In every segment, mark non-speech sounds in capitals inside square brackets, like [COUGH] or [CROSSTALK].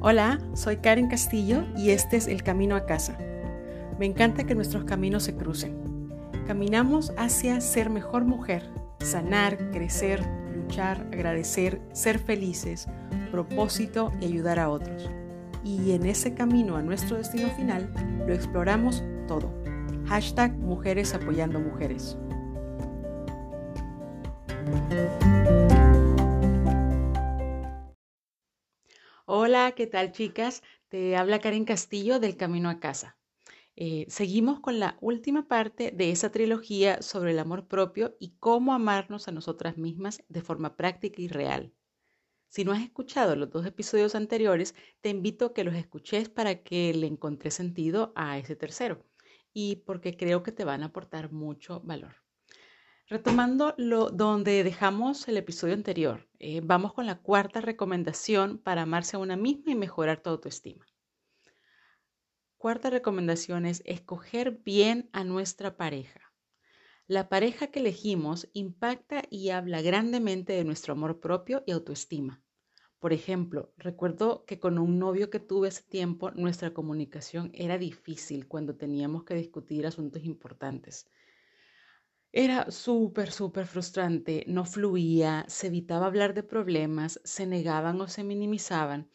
Hola, soy Karen Castillo y este es El Camino a Casa. Me encanta que nuestros caminos se crucen. Caminamos hacia ser mejor mujer, sanar, crecer, luchar, agradecer, ser felices, propósito y ayudar a otros. Y en ese camino a nuestro destino final lo exploramos todo. Hashtag Mujeres Apoyando Mujeres. Hola, ¿qué tal chicas? Te habla Karen Castillo del Camino a Casa. Eh, seguimos con la última parte de esa trilogía sobre el amor propio y cómo amarnos a nosotras mismas de forma práctica y real. Si no has escuchado los dos episodios anteriores, te invito a que los escuches para que le encontré sentido a ese tercero y porque creo que te van a aportar mucho valor. Retomando lo donde dejamos el episodio anterior, eh, vamos con la cuarta recomendación para amarse a una misma y mejorar tu autoestima. Cuarta recomendación es escoger bien a nuestra pareja. La pareja que elegimos impacta y habla grandemente de nuestro amor propio y autoestima. Por ejemplo, recuerdo que con un novio que tuve hace tiempo nuestra comunicación era difícil cuando teníamos que discutir asuntos importantes. Era súper, súper frustrante, no fluía, se evitaba hablar de problemas, se negaban o se minimizaban.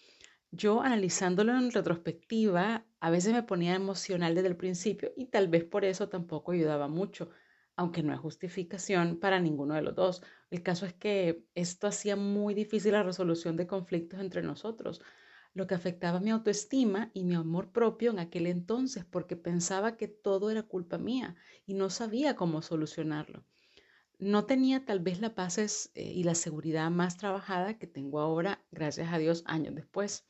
Yo analizándolo en retrospectiva, a veces me ponía emocional desde el principio y tal vez por eso tampoco ayudaba mucho, aunque no es justificación para ninguno de los dos. El caso es que esto hacía muy difícil la resolución de conflictos entre nosotros lo que afectaba mi autoestima y mi amor propio en aquel entonces, porque pensaba que todo era culpa mía y no sabía cómo solucionarlo. No tenía tal vez la paz eh, y la seguridad más trabajada que tengo ahora, gracias a Dios, años después.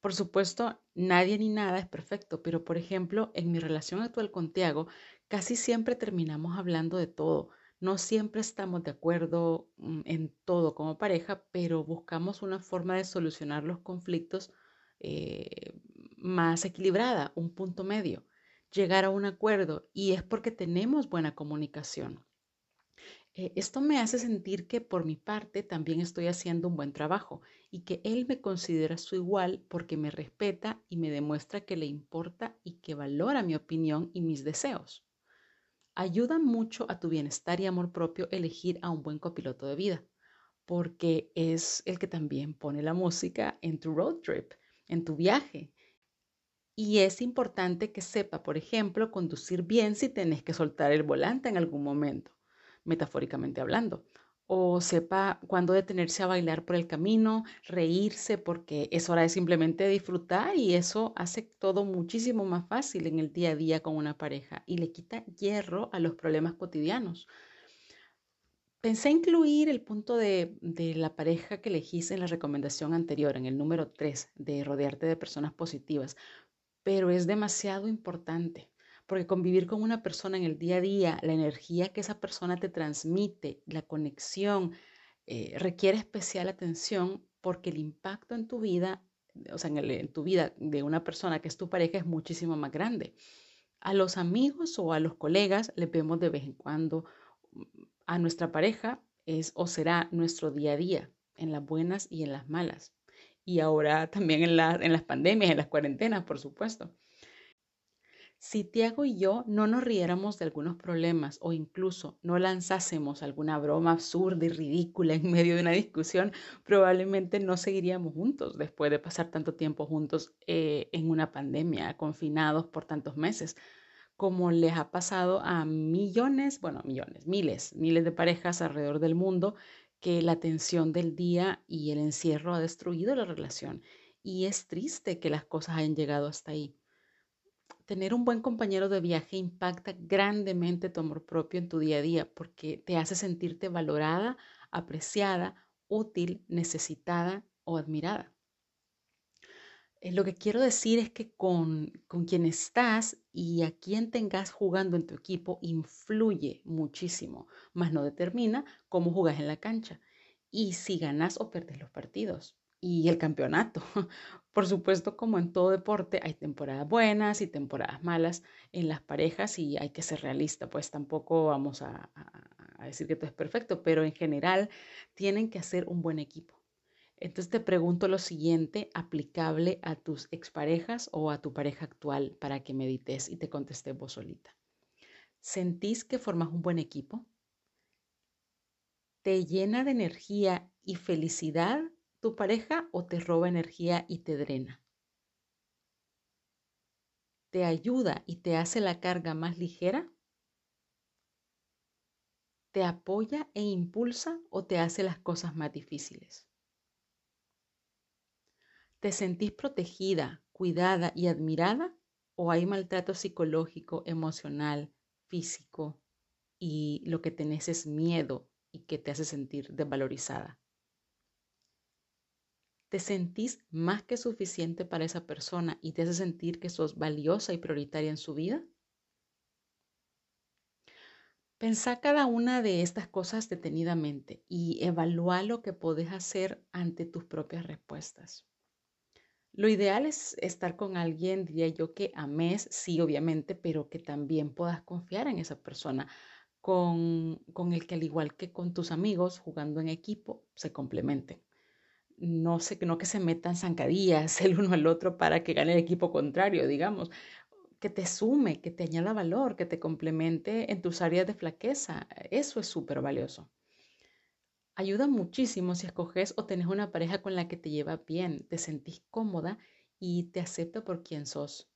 Por supuesto, nadie ni nada es perfecto, pero por ejemplo, en mi relación actual con Tiago, casi siempre terminamos hablando de todo, no siempre estamos de acuerdo mm, en todo como pareja, pero buscamos una forma de solucionar los conflictos eh, más equilibrada, un punto medio, llegar a un acuerdo y es porque tenemos buena comunicación. Eh, esto me hace sentir que por mi parte también estoy haciendo un buen trabajo y que él me considera su igual porque me respeta y me demuestra que le importa y que valora mi opinión y mis deseos. Ayuda mucho a tu bienestar y amor propio elegir a un buen copiloto de vida, porque es el que también pone la música en tu road trip, en tu viaje. Y es importante que sepa, por ejemplo, conducir bien si tenés que soltar el volante en algún momento, metafóricamente hablando, o sepa cuándo detenerse a bailar por el camino, reírse, porque es hora de simplemente disfrutar y eso hace todo muchísimo más fácil en el día a día con una pareja y le quita hierro a los problemas cotidianos. Pensé incluir el punto de, de la pareja que elegiste en la recomendación anterior, en el número 3, de rodearte de personas positivas, pero es demasiado importante porque convivir con una persona en el día a día, la energía que esa persona te transmite, la conexión, eh, requiere especial atención porque el impacto en tu vida, o sea, en, tu vida de una persona que es tu pareja es muchísimo más grande. A los amigos o a los colegas les vemos de vez en cuando. A nuestra pareja es o será nuestro día a día, en las buenas y en las malas. Y ahora también en, en las pandemias, en las cuarentenas, por supuesto. Si Tiago y yo no nos riéramos de algunos problemas o incluso no lanzásemos alguna broma absurda y ridícula en medio de una discusión, probablemente no seguiríamos juntos después de pasar tanto tiempo juntos eh, en una pandemia, confinados por tantos meses, como les ha pasado a millones, bueno, millones, miles, miles de parejas alrededor del mundo que la tensión del día y el encierro ha destruido la relación. Y es triste que las cosas hayan llegado hasta ahí. Tener un buen compañero de viaje impacta grandemente tu amor propio en tu día a día porque te hace sentirte valorada, apreciada, útil, necesitada o admirada. Eh, lo que quiero decir es que con, con quien estás y a quien tengas jugando en tu equipo influye muchísimo, más no determina cómo jugas en la cancha y si ganas o perdes los partidos y el campeonato. [LAUGHS] Por supuesto, como en todo deporte, hay temporadas buenas y temporadas malas en las parejas y hay que ser realista, pues tampoco vamos a, decir que todo es perfecto, pero en general tienen que hacer un buen equipo. Entonces te pregunto lo siguiente, aplicable a tus exparejas o a tu pareja actual para que medites y te contestes vos solita. ¿Sentís que formas un buen equipo? ¿Te llena de energía y felicidad tu pareja o te roba energía y te drena? ¿Te ayuda y te hace la carga más ligera? ¿Te apoya e impulsa o te hace las cosas más difíciles? ¿Te sentís protegida, cuidada y admirada? ¿O hay maltrato psicológico, emocional, físico y lo que tenés es miedo y que te hace sentir desvalorizada? ¿Te sentís más que suficiente para esa persona y te hace sentir que sos valiosa y prioritaria en su vida? Pensá cada una de estas cosas detenidamente y evalúa lo que podés hacer ante tus propias respuestas. Lo ideal es estar con alguien, diría yo, que ames, sí, obviamente, pero que también puedas confiar en esa persona, con, con el que al igual que con tus amigos, jugando en equipo, se complementen. No, sé, no que se metan zancadillas [LAUGHS] el uno al otro para que gane el equipo contrario, digamos, que te sume, que te añada valor, que te complemente en tus áreas de flaqueza. Eso es súper valioso. Ayuda muchísimo si escoges o tenés una pareja con la que te lleva bien, te sentís cómoda y te acepta por quien sos.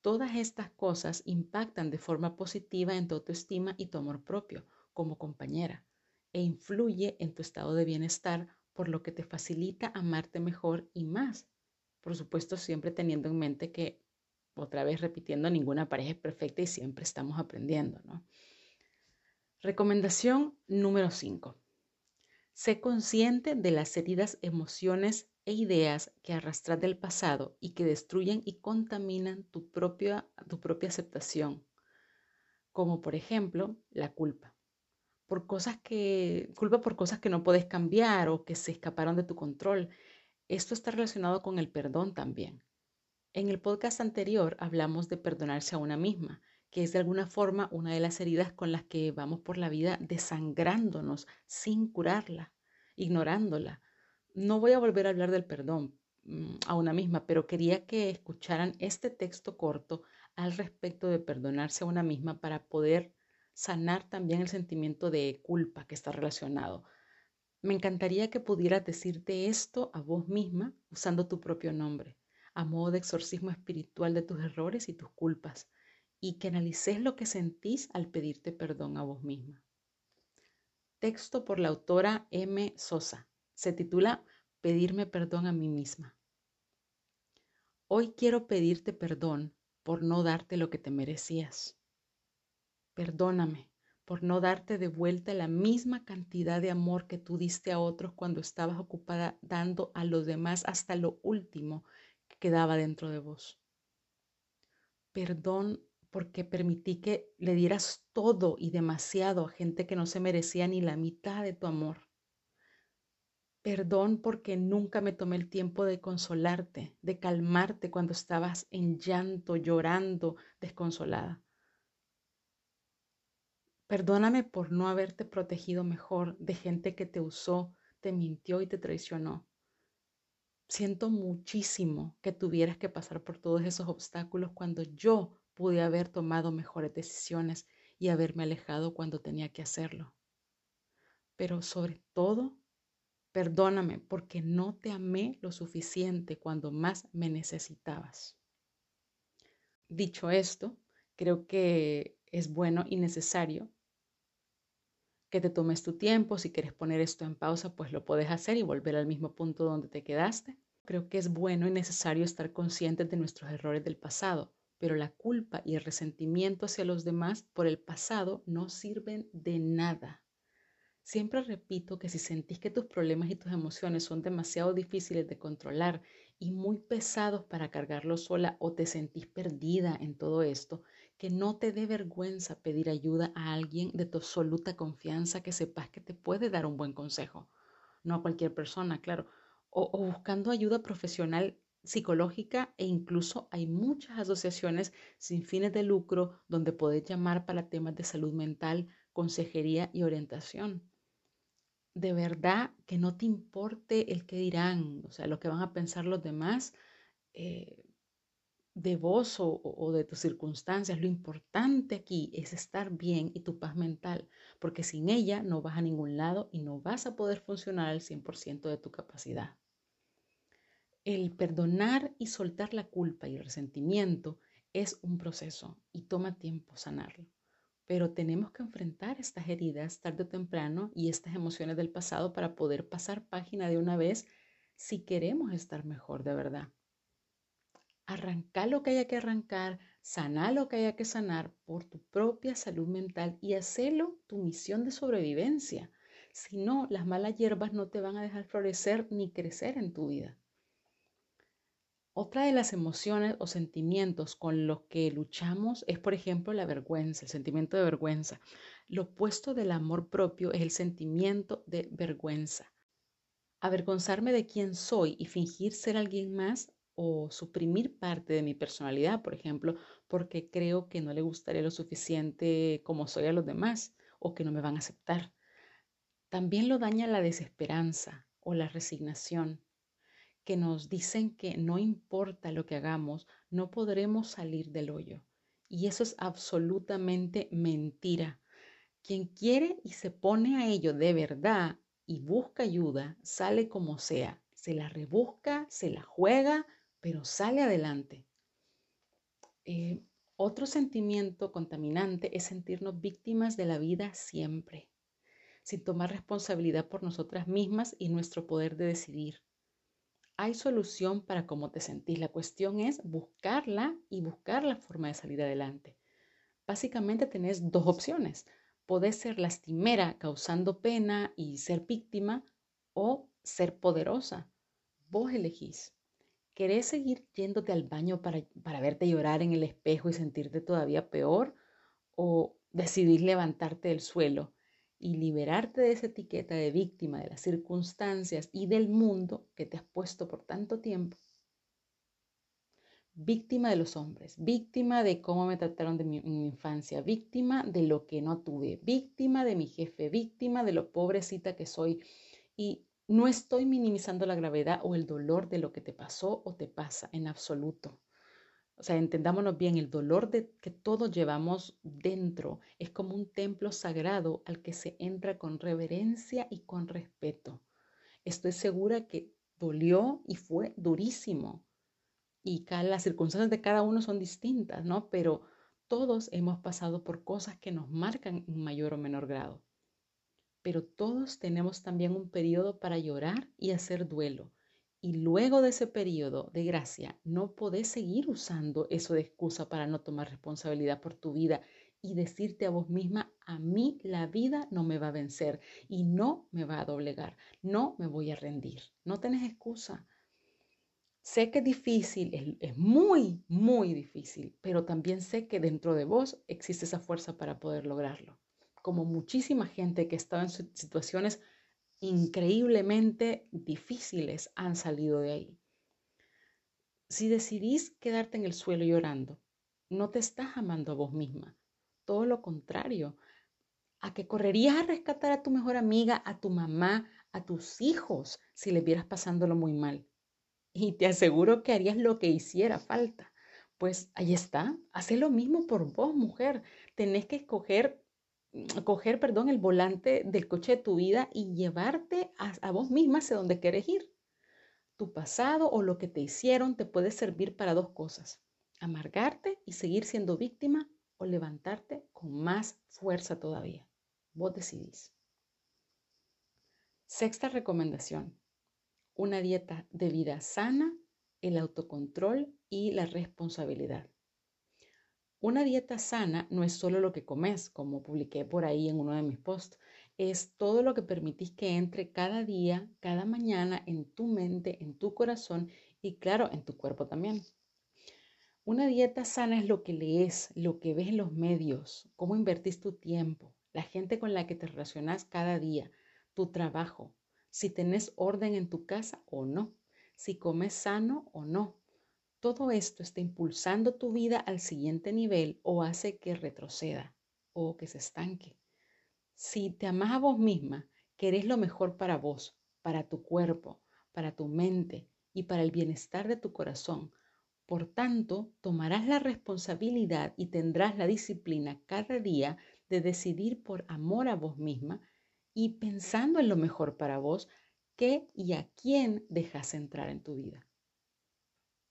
Todas estas cosas impactan de forma positiva en tu autoestima y tu amor propio como compañera e influye en tu estado de bienestar, por lo que te facilita amarte mejor y más. Por supuesto, siempre teniendo en mente que, otra vez repitiendo, ninguna pareja es perfecta y siempre estamos aprendiendo, ¿no? Recomendación número 5. Sé consciente de las heridas emociones e ideas que arrastras del pasado y que destruyen y contaminan tu propia, tu propia aceptación, como por ejemplo la culpa. Por cosas que, culpa por cosas que no puedes cambiar o que se escaparon de tu control. Esto está relacionado con el perdón también. En el podcast anterior hablamos de perdonarse a una misma que es de alguna forma una de las heridas con las que vamos por la vida desangrándonos sin curarla, ignorándola. No voy a volver a hablar del perdón mm, a una misma, pero quería que escucharan este texto corto al respecto de perdonarse a una misma para poder sanar también el sentimiento de culpa que está relacionado. Me encantaría que pudieras decirte esto a vos misma usando tu propio nombre, a modo de exorcismo espiritual de tus errores y tus culpas y que analices lo que sentís al pedirte perdón a vos misma. Texto por la autora M. Sosa. Se titula Pedirme perdón a mí misma. Hoy quiero pedirte perdón por no darte lo que te merecías. Perdóname por no darte de vuelta la misma cantidad de amor que tú diste a otros cuando estabas ocupada dando a los demás hasta lo último que quedaba dentro de vos. Perdón porque permití que le dieras todo y demasiado a gente que no se merecía ni la mitad de tu amor. Perdón porque nunca me tomé el tiempo de consolarte, de calmarte cuando estabas en llanto, llorando, desconsolada. Perdóname por no haberte protegido mejor de gente que te usó, te mintió y te traicionó. Siento muchísimo que tuvieras que pasar por todos esos obstáculos cuando yo pude haber tomado mejores decisiones y haberme alejado cuando tenía que hacerlo. Pero sobre todo, perdóname porque no te amé lo suficiente cuando más me necesitabas. Dicho esto, creo que es bueno y necesario que te tomes tu tiempo. Si quieres poner esto en pausa, pues lo puedes hacer y volver al mismo punto donde te quedaste. Creo que es bueno y necesario estar conscientes de nuestros errores del pasado pero la culpa y el resentimiento hacia los demás por el pasado no sirven de nada. Siempre repito que si sentís que tus problemas y tus emociones son demasiado difíciles de controlar y muy pesados para cargarlos sola o te sentís perdida en todo esto, que no te dé vergüenza pedir ayuda a alguien de tu absoluta confianza que sepas que te puede dar un buen consejo. No a cualquier persona, claro. O, o buscando ayuda profesional psicológica e incluso hay muchas asociaciones sin fines de lucro donde podés llamar para temas de salud mental, consejería y orientación. De verdad que no te importe el que dirán, o sea, lo que van a pensar los demás eh, de vos o, de tus circunstancias. Lo importante aquí es estar bien y tu paz mental, porque sin ella no vas a ningún lado y no vas a poder funcionar al 100% de tu capacidad. El perdonar y soltar la culpa y el resentimiento es un proceso y toma tiempo sanarlo pero tenemos que enfrentar estas heridas tarde o temprano y estas emociones del pasado para poder pasar página de una vez si queremos estar mejor de verdad. Arrancar lo que haya que arrancar, sanar lo que haya que sanar por tu propia salud mental y hacerlo tu misión de sobrevivencia. Si no, las malas hierbas no te van a dejar florecer ni crecer en tu vida. Otra de las emociones o sentimientos con los que luchamos es, por ejemplo, la vergüenza, el sentimiento de vergüenza. Lo opuesto del amor propio es el sentimiento de vergüenza. Avergonzarme de quién soy y fingir ser alguien más o suprimir parte de mi personalidad, por ejemplo, porque creo que no le gustaría lo suficiente como soy a los demás o que no me van a aceptar. También lo daña la desesperanza o la resignación que nos dicen que no importa lo que hagamos, no podremos salir del hoyo. Y eso es absolutamente mentira. Quien quiere y se pone a ello de verdad y busca ayuda, sale como sea. Se la rebusca, se la juega, pero sale adelante. Eh, otro sentimiento contaminante es sentirnos víctimas de la vida siempre, sin tomar responsabilidad por nosotras mismas y nuestro poder de decidir hay solución para cómo te sentís. La cuestión es buscarla y buscar la forma de salir adelante. Básicamente tenés dos opciones. Podés ser lastimera causando pena y ser víctima o ser poderosa. Vos elegís. ¿Querés seguir yéndote al baño para, para verte llorar en el espejo y sentirte todavía peor? ¿O decidís levantarte del suelo y liberarte de esa etiqueta de víctima de las circunstancias y del mundo que te has puesto por tanto tiempo. Víctima de los hombres, víctima de cómo me trataron de mi, mi infancia, víctima de lo que no tuve, víctima de mi jefe, víctima de lo pobrecita que soy. Y no estoy minimizando la gravedad o el dolor de lo que te pasó o te pasa en absoluto. O sea, entendámonos bien, el dolor de, que todos llevamos dentro es como un templo sagrado al que se entra con reverencia y con respeto. Estoy segura que dolió y fue durísimo. Y las circunstancias de cada uno son distintas, ¿no? Pero todos hemos pasado por cosas que nos marcan en mayor o menor grado. Pero todos tenemos también un periodo para llorar y hacer duelo y luego de ese periodo de gracia, no podés seguir usando eso de excusa para no tomar responsabilidad por tu vida y decirte a vos misma, a mí la vida no me va a vencer y no me va a doblegar, no me voy a rendir. No tenés excusa. Sé que es difícil, es, es, muy, muy difícil, pero también sé que dentro de vos existe esa fuerza para poder lograrlo. Como muchísima gente que estaba en situaciones increíblemente difíciles han salido de ahí. Si decidís quedarte en el suelo llorando, no te estás amando a vos misma. Todo lo contrario, a que correrías a rescatar a tu mejor amiga, a tu mamá, a tus hijos, si le vieras pasándolo muy mal. Y te aseguro que harías lo que hiciera falta. Pues ahí está, hace lo mismo por vos, mujer. Tenés que escoger coger, perdón, el volante del coche de tu vida y llevarte a, vos misma hacia donde quieres ir. Tu pasado o lo que te hicieron te puede servir para dos cosas. Amargarte y seguir siendo víctima o levantarte con más fuerza todavía. Vos decidís. Sexta recomendación. Una dieta de vida sana, el autocontrol y la responsabilidad. Una dieta sana no es solo lo que comes, como publiqué por ahí en uno de mis posts, es todo lo que permitís que entre cada día, cada mañana en tu mente, en tu corazón y claro, en tu cuerpo también. Una dieta sana es lo que lees, lo que ves en los medios, cómo invertís tu tiempo, la gente con la que te relacionas cada día, tu trabajo, si tenés orden en tu casa o no, si comes sano o no, todo esto está impulsando tu vida al siguiente nivel o hace que retroceda o que se estanque. Si te amas a vos misma, que eres lo mejor para vos, para tu cuerpo, para tu mente y para el bienestar de tu corazón. Por tanto, tomarás la responsabilidad y tendrás la disciplina cada día de decidir por amor a vos misma y pensando en lo mejor para vos, qué y a quién dejas entrar en tu vida.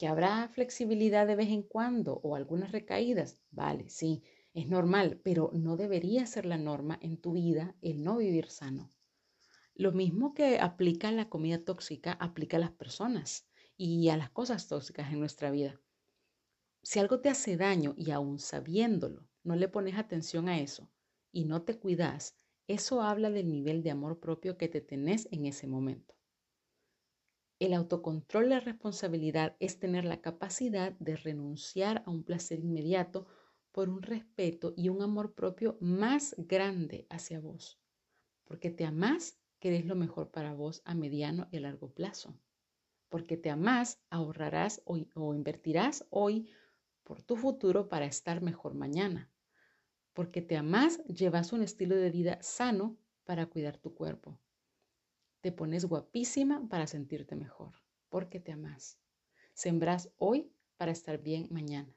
¿Que habrá flexibilidad de vez en cuando o algunas recaídas? Vale, sí, es normal, pero no debería ser la norma en tu vida el no vivir sano. Lo mismo que aplica la comida tóxica, aplica a las personas y a las cosas tóxicas en nuestra vida. Si algo te hace daño y aún sabiéndolo, no le pones atención a eso y no te cuidas, eso habla del nivel de amor propio que te tenés en ese momento. El autocontrol la responsabilidad es tener la capacidad de renunciar a un placer inmediato por un respeto y un amor propio más grande hacia vos, porque te amás, querés lo mejor para vos a mediano y a largo plazo, porque te amás, ahorrarás hoy, o invertirás hoy por tu futuro para estar mejor mañana, porque te amás, llevas un estilo de vida sano para cuidar tu cuerpo. Te pones guapísima para sentirte mejor, porque te amás. Sembrás hoy para estar bien mañana.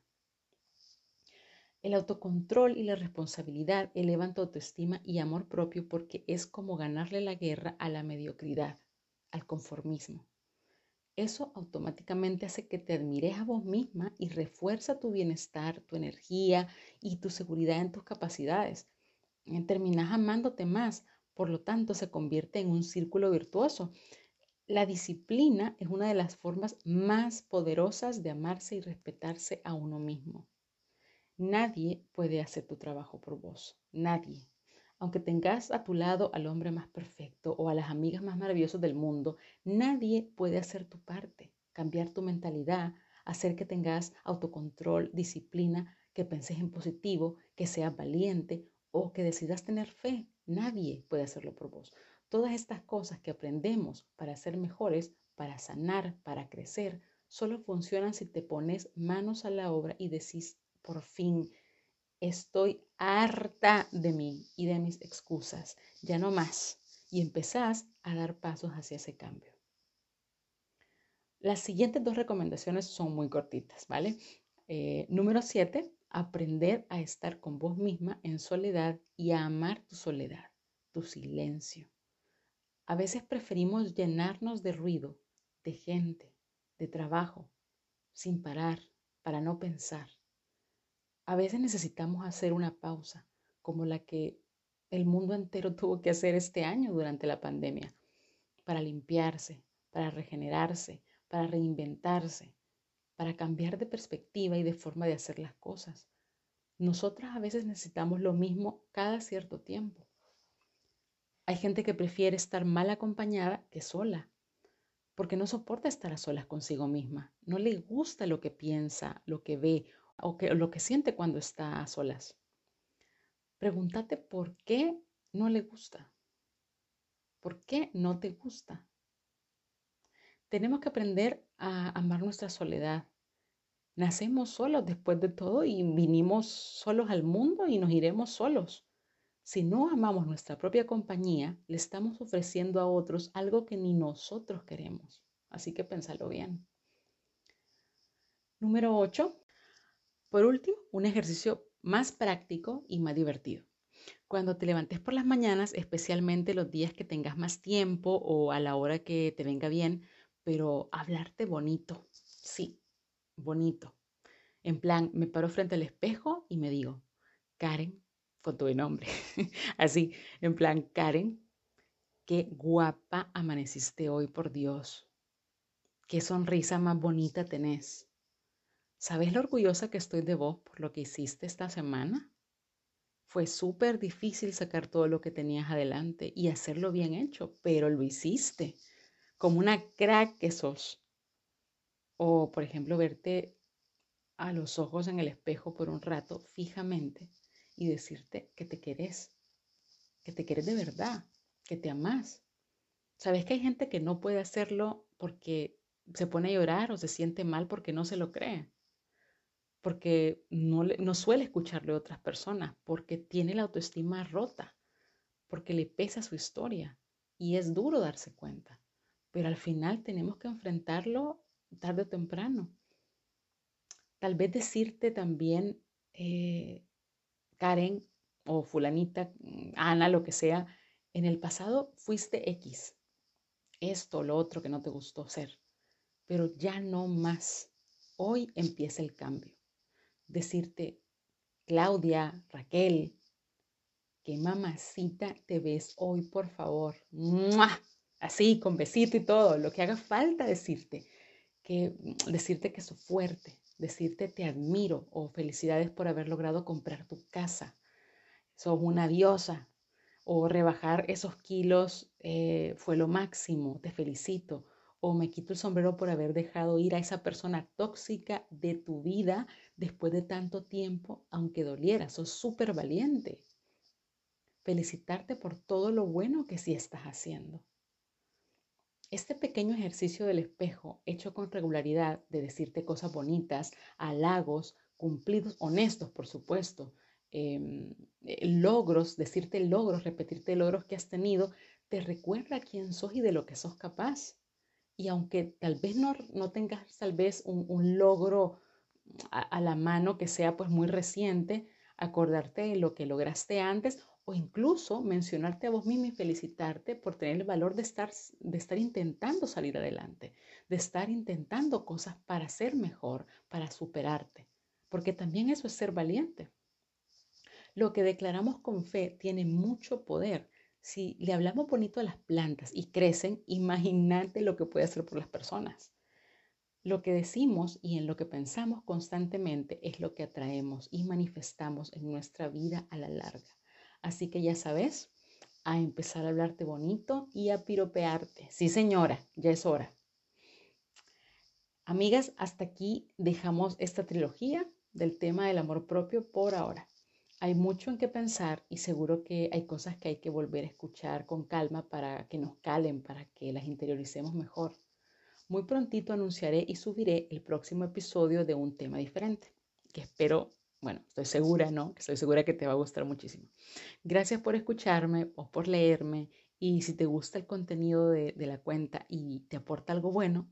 El autocontrol y la responsabilidad elevan tu autoestima y amor propio porque es como ganarle la guerra a la mediocridad, al conformismo. Eso automáticamente hace que te admires a vos misma y refuerza tu bienestar, tu energía y tu seguridad en tus capacidades. Terminas amándote más, por lo tanto se convierte en un círculo virtuoso. La disciplina es una de las formas más poderosas de amarse y respetarse a uno mismo. Nadie puede hacer tu trabajo por vos, nadie. Aunque tengas a tu lado al hombre más perfecto o a las amigas más maravillosas del mundo, nadie puede hacer tu parte, cambiar tu mentalidad, hacer que tengas autocontrol, disciplina, que penses en positivo, que seas valiente o que decidas tener fe. Nadie puede hacerlo por vos. Todas estas cosas que aprendemos para ser mejores, para sanar, para crecer, solo funcionan si te pones manos a la obra y decís por fin, estoy harta de mí y de mis excusas, ya no más, y empezás a dar pasos hacia ese cambio. Las siguientes dos recomendaciones son muy cortitas, ¿vale? Eh, número siete, aprender a estar con vos misma en soledad y a amar tu soledad, tu silencio. A veces preferimos llenarnos de ruido, de gente, de trabajo, sin parar, para no pensar. A veces necesitamos hacer una pausa, como la que el mundo entero [LAUGHS] tuvo que hacer este año durante la pandemia, para limpiarse, para regenerarse, para reinventarse, para cambiar de perspectiva y de forma de hacer las cosas. Nosotras a veces necesitamos lo mismo cada cierto tiempo. Hay gente que prefiere estar mal acompañada que sola, porque no soporta estar a solas consigo misma, no le gusta lo que piensa, lo que ve o lo que siente cuando está a solas. Pregúntate por qué no le gusta. ¿Por qué no te gusta? Tenemos que aprender a amar nuestra soledad. Nacemos solos después de todo y vinimos solos al mundo y nos iremos solos. Si no amamos nuestra propia compañía, le estamos ofreciendo a otros algo que ni nosotros queremos. Así que pensalo bien. Número 8. Por último, un ejercicio más práctico y más divertido. Cuando te levantes por las mañanas, especialmente los días que tengas más tiempo o a la hora que te venga bien, pero hablarte bonito, sí, bonito. En plan, me paro frente al espejo y me digo, Karen, con tu nombre, [LAUGHS] así, en plan, Karen, qué guapa amaneciste hoy, por Dios. Qué sonrisa más bonita tenés. ¿Sabes lo orgullosa que estoy de vos por lo que hiciste esta semana? Fue súper difícil sacar todo lo que tenías adelante y hacerlo bien hecho, pero lo hiciste, como una crack que sos. O, por ejemplo, verte a los ojos en el espejo por un rato fijamente y decirte que te querés, que te querés de verdad, que te amás. ¿Sabes que hay gente que no puede hacerlo porque se pone a llorar o se siente mal porque no se lo cree? porque no, suele escucharle a otras personas, porque tiene la autoestima rota, porque le pesa su historia. y es duro darse cuenta, pero al final tenemos que enfrentarlo tarde o temprano. Tal vez decirte también, eh, Karen o fulanita, Ana, lo que sea, en el pasado fuiste X, esto, lo otro que no te gustó ser, pero ya no más. Hoy empieza el cambio. Decirte, Claudia, Raquel, qué mamacita te ves hoy, por favor. Así, con besito y todo, lo que haga falta decirte, que decirte que sos fuerte, decirte te admiro o felicidades por haber logrado comprar tu casa. Sos una diosa, o rebajar esos kilos eh, fue lo máximo, te felicito, o me quito el sombrero por haber dejado ir a esa persona tóxica de tu vida después de tanto tiempo, aunque doliera, sos súper valiente. Felicitarte por todo lo bueno que sí estás haciendo. Este pequeño ejercicio del espejo, hecho con regularidad, de decirte cosas bonitas, halagos, cumplidos, honestos, por supuesto, Em, eh, logros, decirte logros, repetirte logros que has tenido, te recuerda quién sos y de lo que sos capaz. Y aunque tal vez no, no tengas tal vez un, logro a, la mano que sea pues muy reciente, acordarte de lo que lograste antes o incluso mencionarte a vos mismo y felicitarte por tener el valor de estar, de estar intentando salir adelante, de estar intentando cosas para ser mejor, para superarte, porque también eso es ser valiente. Lo que declaramos con fe tiene mucho poder. Si le hablamos bonito a las plantas y crecen, imagínate lo que puede hacer por las personas. Lo que decimos y en lo que pensamos constantemente es lo que atraemos y manifestamos en nuestra vida a la larga. Así que ya sabes, a empezar a hablarte bonito y a piropearte. Sí, señora, ya es hora. Amigas, hasta aquí dejamos esta trilogía del tema del amor propio por ahora. Hay mucho en qué pensar y seguro que hay cosas que hay que volver a escuchar con calma para que nos calen, para que las interioricemos mejor. Muy prontito anunciaré y subiré el próximo episodio de un tema diferente, que espero, bueno, estoy segura, ¿no? Estoy segura que te va a gustar muchísimo. Gracias por escucharme o por leerme y si te gusta el contenido de, de la cuenta y te aporta algo bueno,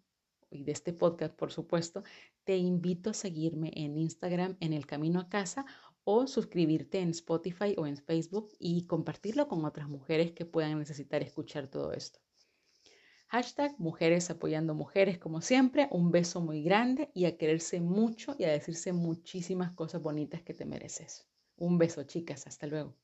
y de este podcast, por supuesto, te invito a seguirme en Instagram en el camino a casa o suscribirte en Spotify o en Facebook y compartirlo con otras mujeres que puedan necesitar escuchar todo esto. Hashtag Mujeres apoyando mujeres, como siempre, un beso muy grande y a quererse mucho y a decirse muchísimas cosas bonitas que te mereces. Un beso, chicas, hasta luego.